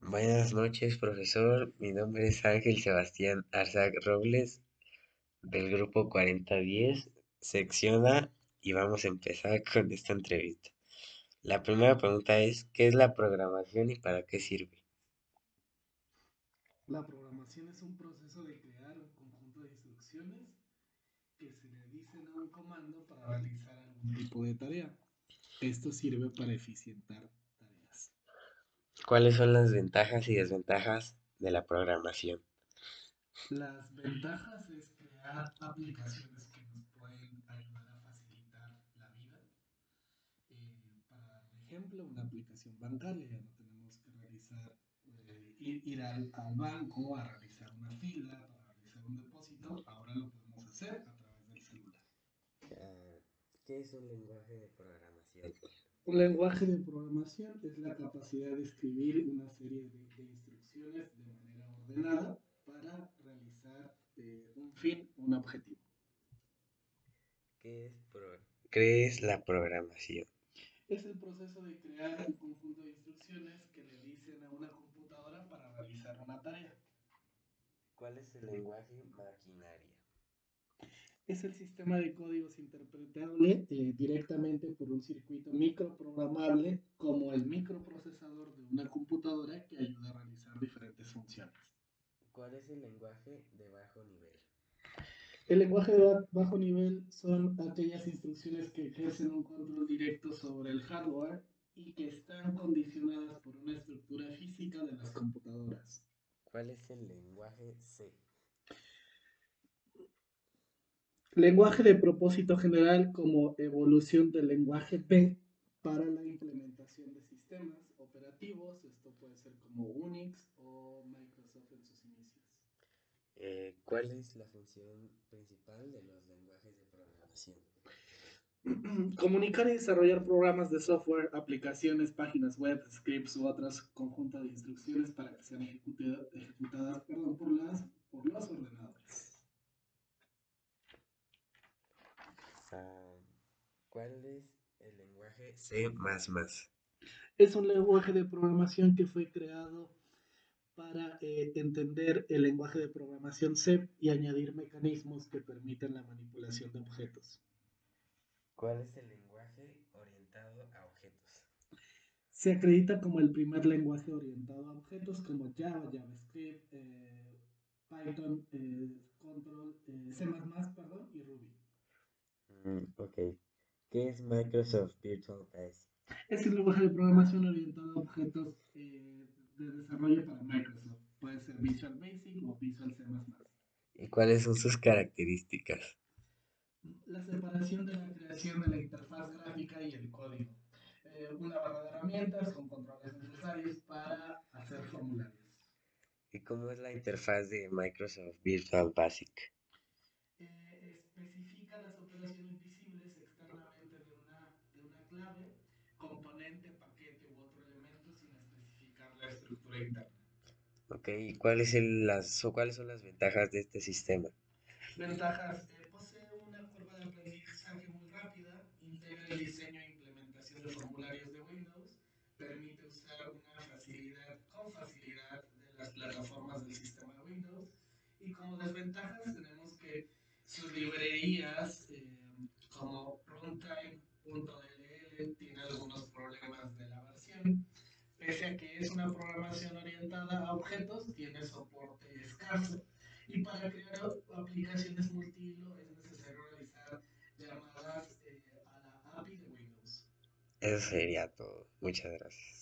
Buenas noches, profesor. Mi nombre es Ángel Sebastián Arzac Robles, del grupo 4010, sección A, y vamos a empezar con esta entrevista. La primera pregunta es, ¿qué es la programación y para qué sirve? La programación es un proceso de crear un conjunto de instrucciones que se le dicen a un comando para realizar algún tipo de tarea. Esto sirve para eficientar. ¿Cuáles son las ventajas y desventajas de la programación? Las ventajas es crear aplicaciones que nos pueden ayudar a facilitar la vida. Eh, para ejemplo, una aplicación bancaria, ya no tenemos que realizar, eh, ir, ir al, al, banco a realizar una fila, para realizar un depósito, ahora lo podemos hacer a través del celular. Uh, ¿Qué es un lenguaje de programación? Un lenguaje de programación es la capacidad de escribir una serie de, de instrucciones de manera ordenada para realizar eh, un fin, un objetivo. ¿Qué es, pro ¿Qué es la programación? Es el proceso de crear un conjunto de instrucciones que le dicen a una computadora para realizar una tarea. ¿Cuál es el lenguaje maquinaria? Es el sistema de códigos interpretable eh, directamente por un circuito microprogramable como el microprocesador de una computadora que ayuda a realizar diferentes funciones. ¿Cuál es el lenguaje de bajo nivel? El lenguaje de bajo nivel son aquellas instrucciones que ejercen un control directo sobre el hardware y que están condicionadas por una estructura física de las computadoras. ¿Cuál es el lenguaje C? Lenguaje de propósito general como evolución del lenguaje P para la implementación de sistemas operativos. Esto puede ser como Unix o Microsoft en sus inicios. Eh, ¿Cuál es la función principal de los lenguajes de programación? Comunicar y desarrollar programas de software, aplicaciones, páginas web, scripts u otras conjuntos de instrucciones para que sean ejecutadas, ejecutadas perdón, por, las, por los ordenadores. ¿Cuál es el lenguaje C++? Es un lenguaje de programación que fue creado para eh, entender el lenguaje de programación C y añadir mecanismos que permiten la manipulación de objetos. ¿Cuál es el lenguaje orientado a objetos? Se acredita como el primer lenguaje orientado a objetos como Java, JavaScript, eh, Python, eh, Control, eh, C++, perdón, y Ruby. Mm, ok. ¿Qué es Microsoft Virtual Basic? Es el lenguaje de programación orientado a objetos eh, de desarrollo para Microsoft. Puede ser Visual Basic o Visual C++. ¿Y cuáles son sus características? La separación de la creación de la interfaz gráfica y el código. Eh, una barra de herramientas con controles necesarios para hacer formularios. ¿Y cómo es la interfaz de Microsoft Visual Basic? Componente, paquete u otro elemento sin especificar la estructura interna. Ok, ¿y cuáles, el, las, o cuáles son las ventajas de este sistema? Ventajas. Eh, posee una curva de aprendizaje muy rápida, integra el diseño e implementación de formularios de Windows, permite usar una facilidad, con facilidad de las plataformas del sistema de Windows, y como desventajas tenemos que sus librerías eh, como runtime.dll tiene algunos problemas de la versión. Pese a que es una programación orientada a objetos, tiene soporte escaso. Y para crear aplicaciones multihilo es necesario realizar llamadas eh, a la API de Windows. Eso sería todo. Muchas gracias.